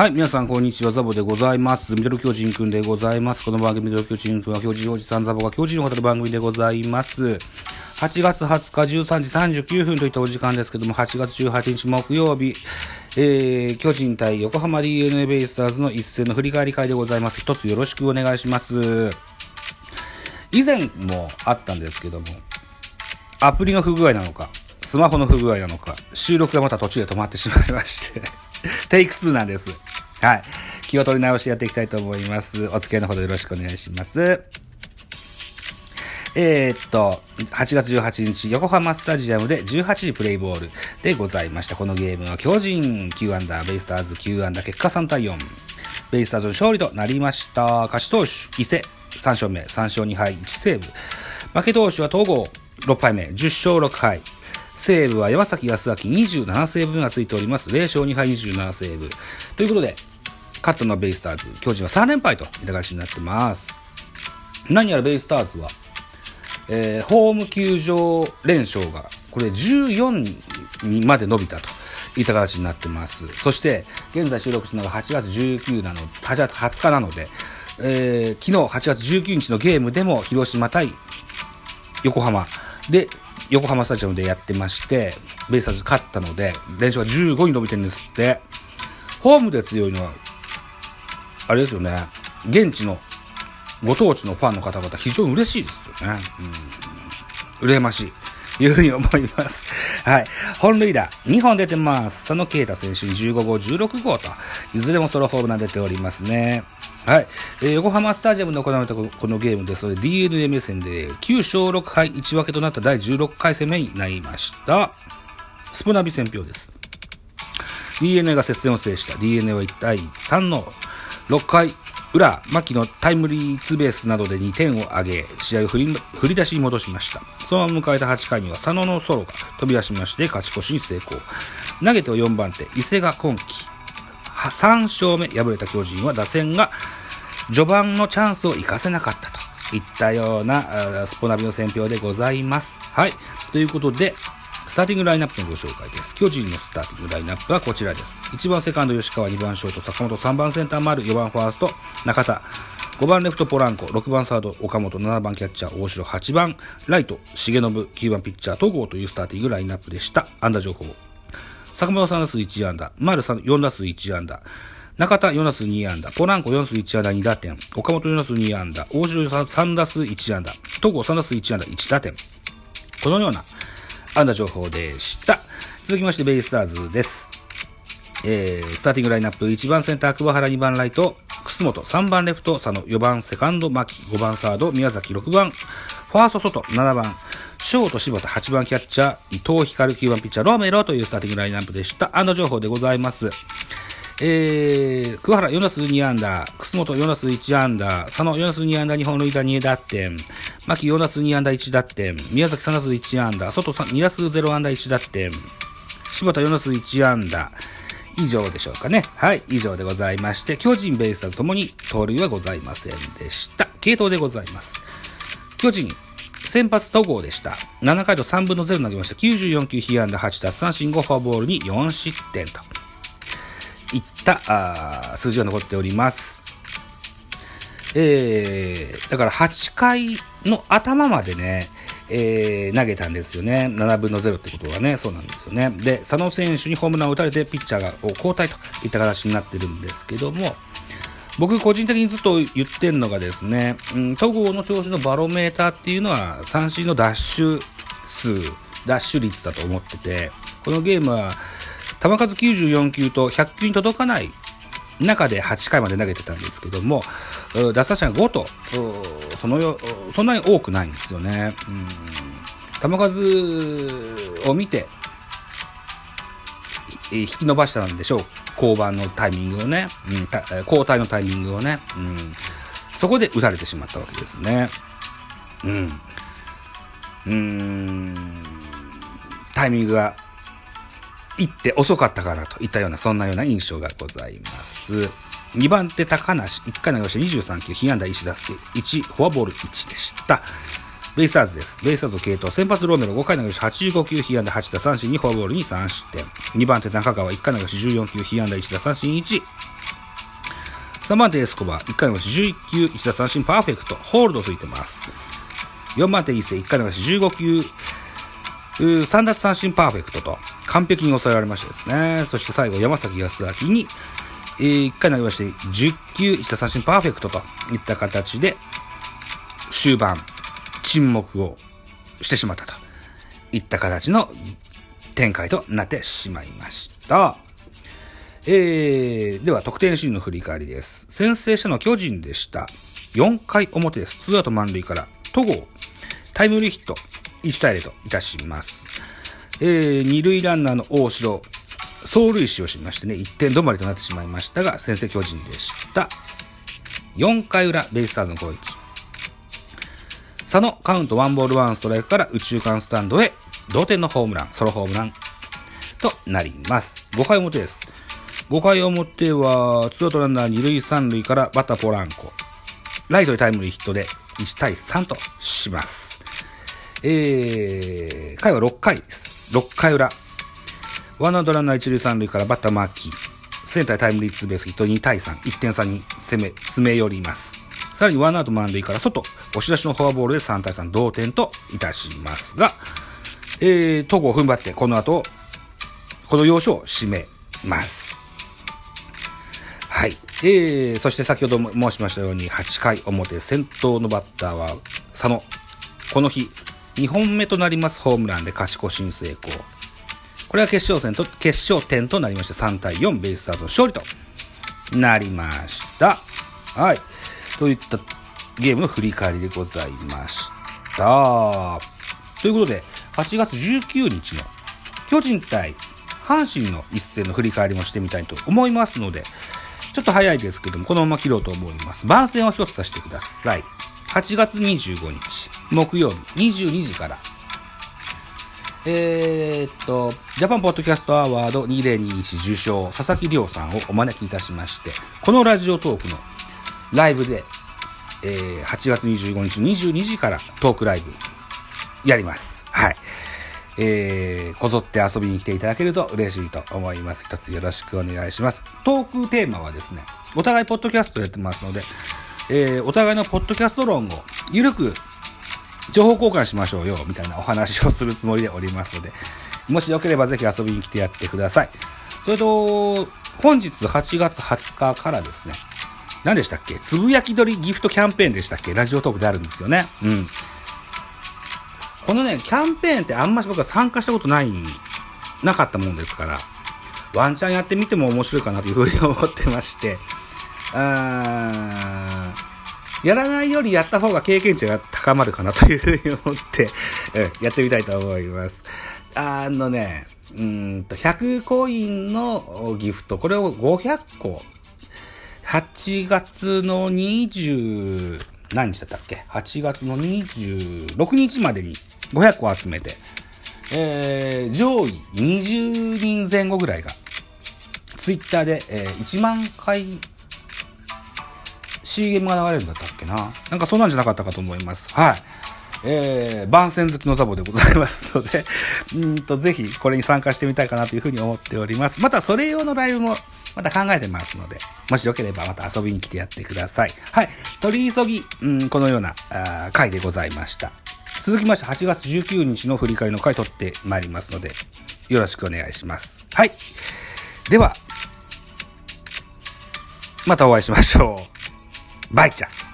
はい、皆さん、こんにちは。ザボでございます。ミドル巨人くんでございます。この番組、ミドル巨人くんは、巨人おじさんザボが巨人を語る番組でございます。8月20日13時39分といったお時間ですけども、8月18日木曜日、えー、巨人対横浜 DNA ベイスターズの一戦の振り返り会でございます。一つよろしくお願いします。以前もあったんですけども、アプリの不具合なのか、スマホの不具合なのか、収録がまた途中で止まってしまいまして、テイク2なんです。はい。気を取り直してやっていきたいと思います。お付き合いのほどよろしくお願いします。えー、っと、8月18日、横浜スタジアムで18時プレイボールでございました。このゲームは巨人9アンダー、ベイスターズ9アンダー、結果3対4。ベイスターズの勝利となりました。勝ち投手、伊勢、3勝目、3勝2敗、1セーブ。負け投手は東郷、6敗目、10勝6敗。セーブは山崎康明27セーブがついております。0勝2敗27セーブ。ということで、勝ったのベイスターズ。巨人は3連敗といった形になってます。何やらベイスターズは、えー、ホーム球場連勝が、これ14にまで伸びたといった形になってます。そして、現在収録するのが8月19なの、8月20日なので、えー、昨日8月19日のゲームでも広島対横浜で、横浜スタジアムでやってまして、ベイスターズ勝ったので、連勝が15に伸びてるんですって。ホームで強いのは、あれですよね、現地のご当地のファンの方々、非常に嬉しいですよね。うん、羨ましい。いうふうに思います。はい。本塁打、2本出てます。佐野啓太選手に15号、16号と、いずれもソロホームラン出ておりますね。はい。えー、横浜スタジアムで行われたこのゲームですので、DNA 目線で9勝6敗1分けとなった第16回戦目になりました。スプナビ戦票です。DNA が接戦を制した。DNA は1対3の6回裏、牧のタイムリーツーベースなどで2点を挙げ、試合を振り振り出しに戻しました。そのまま迎えた8回には佐野のソロが飛び出しまして勝ち越しに成功。投げては4番手、伊勢が今季3勝目、敗れた巨人は打線が序盤のチャンスを生かせなかったといったようなスポナビの選評でございます。はい。ということで、スターティングラインナップのご紹介です。巨人のスターティングラインナップはこちらです。1番セカンド吉川、2番ショート坂本、3番センター丸、4番ファースト中田、5番レフトポランコ、6番サード岡本、7番キャッチャー大城、8番ライト重信、9番ピッチャー戸郷というスターティングラインナップでした。安打情報。坂本3打数1安打、丸4打数1安打、中田4打数2安打、ポランコ4打数1安打2打点、岡本4打数2安打、大城3打数1安打、戸郷3打数1安打1打点。このような安打情報でした。続きまして、ベイスターズです。えー、スターティングラインナップ、1番センター、桑原、2番ライト、楠本、3番レフト、佐野、4番セカンド、牧、5番サード、宮崎、6番、ファースト、外、7番、ショート、柴田、8番キャッチャー、伊藤光、9番ピッチャー、ロメロというスターティングラインナップでした。安打情報でございます。えー、桑原4打数2安打、楠本4打数1安打、佐野4打数2安打、2本塁打2打点、牧4打数2安打1打点、宮崎3打数1安打、外2打数0安打1打点、柴田4打数1安打、以上でしょうかね。はい、以上でございまして、巨人、ベイスターズともに盗塁はございませんでした。系統でございます。巨人、先発戸郷でした。7回と3分の0投げました。94球、被安打8奪三振5フォアボールに4失点と。いった数字が残っております。えー、だから8回の頭までね、えー、投げたんですよね。7分の0ってことはね、そうなんですよね。で、佐野選手にホームランを打たれて、ピッチャーが交代といった形になってるんですけども、僕個人的にずっと言ってるのがですね、うん、戸郷の調子のバロメーターっていうのは三振のダッシュ数、ダッシュ率だと思ってて、このゲームは球数94球と100球に届かない中で8回まで投げてたんですけども、奪三振が5と、そのよ、そんなに多くないんですよね。うん、球数を見て、引き伸ばしたんでしょう。降板のタイミングをね、うん、交代のタイミングをね、うん、そこで打たれてしまったわけですね。うん。うん、タイミングが行って遅かったかなといったような、そんなような印象がございます。2番手高梨、1回投げました23球、被安打1打数1、フォアボール1でした。ベイスターズです。ベイスターズ系統、先発ローメロ5回投げました85球、被安打8打三振2、フォアボールに3失点。2番手中川、1回投げました14球、被安打1打三振1、3番手エスコバー、1回のうち11球、1打三振パーフェクト、ホールドついてます。4番手伊勢、1回のうち15球、3奪三振パーフェクトと完璧に抑えられましたですね。そして最後、山崎康明に、えー、1回投げまして、10球、1打三振パーフェクトといった形で、終盤、沈黙をしてしまったといった形の展開となってしまいました。えー、では得点シーンの振り返りです。先制者の巨人でした。4回表です。ツーアウト満塁から、戸郷、タイムリーヒット、1対0といたします。えー、二塁ランナーの大城、走塁死をしましてね、1点止まりとなってしまいましたが、先制巨人でした。4回裏、ベイスターズの攻撃。佐野、カウントワンボールワンストライクから宇宙間スタンドへ、同点のホームラン、ソロホームランとなります。5回表です。5回表は、ツーアウトランナー2塁3塁からバッターポランコ。ライトでタイムリーヒットで1対3とします。えー、回は6回です。6回裏。ワンアウトランナー1塁3塁からバッターマーキー。センタータイムリーツーベースヒット2対3。1点差に攻め、詰め寄ります。さらにワンアウト満塁から外。押し出しのフォアボールで3対3同点といたしますが、えー、戸郷を踏ん張ってこの後、この要所を締めます。はい。えー、そして先ほども申しましたように、8回表、先頭のバッターは佐野。この日、2本目となりますホームランで勝ち越しに成功。これは決勝戦と、決勝点となりまして3対4ベイスターズの勝利となりました。はい。といったゲームの振り返りでございました。ということで、8月19日の巨人対阪神の一戦の振り返りもしてみたいと思いますので、ちょっと早いですけども、このまま切ろうと思います。番宣を一つさせてください。8月25日、木曜日、22時から、えー、っと、ジャパンポッドキャストアワード2021受賞、佐々木亮さんをお招きいたしまして、このラジオトークのライブで、えー、8月25日22時からトークライブやります。はい。えー、こぞって遊びに来ていただけると嬉しいと思います。一つよろしくお願いします。トークテーマはですね、お互いポッドキャストやってますので、えー、お互いのポッドキャスト論をゆるく情報交換しましょうよ、みたいなお話をするつもりでおりますので、もしよければぜひ遊びに来てやってください。それと、本日8月20日からですね、何でしたっけ？つぶやき鳥ギフトキャンペーンでしたっけ？ラジオトークであるんですよね。うん。このね、キャンペーンってあんまし僕は参加したことない、なかったもんですから、ワンチャンやってみても面白いかなというふうに思ってまして、あやらないよりやった方が経験値が高まるかなというふうに思って、うん、やってみたいと思います。あのね、うんと、100コインのギフト、これを500個、8月の20、何日だったっけ ?8 月の26日までに500個集めて、えー、上位20人前後ぐらいが、ツイッターで、えー、1万回 CM が流れるんだったっけななんかそんなんじゃなかったかと思います。はい。えー、番宣好きのザボでございますので、うんと、ぜひこれに参加してみたいかなというふうに思っております。またそれ用のライブもまた考えてますので、もしよければまた遊びに来てやってください。はい。取り急ぎ、うん、このようなあ回でございました。続きまして8月19日の振り返りの回取ってまいりますので、よろしくお願いします。はい。では、またお会いしましょう。バイちゃん。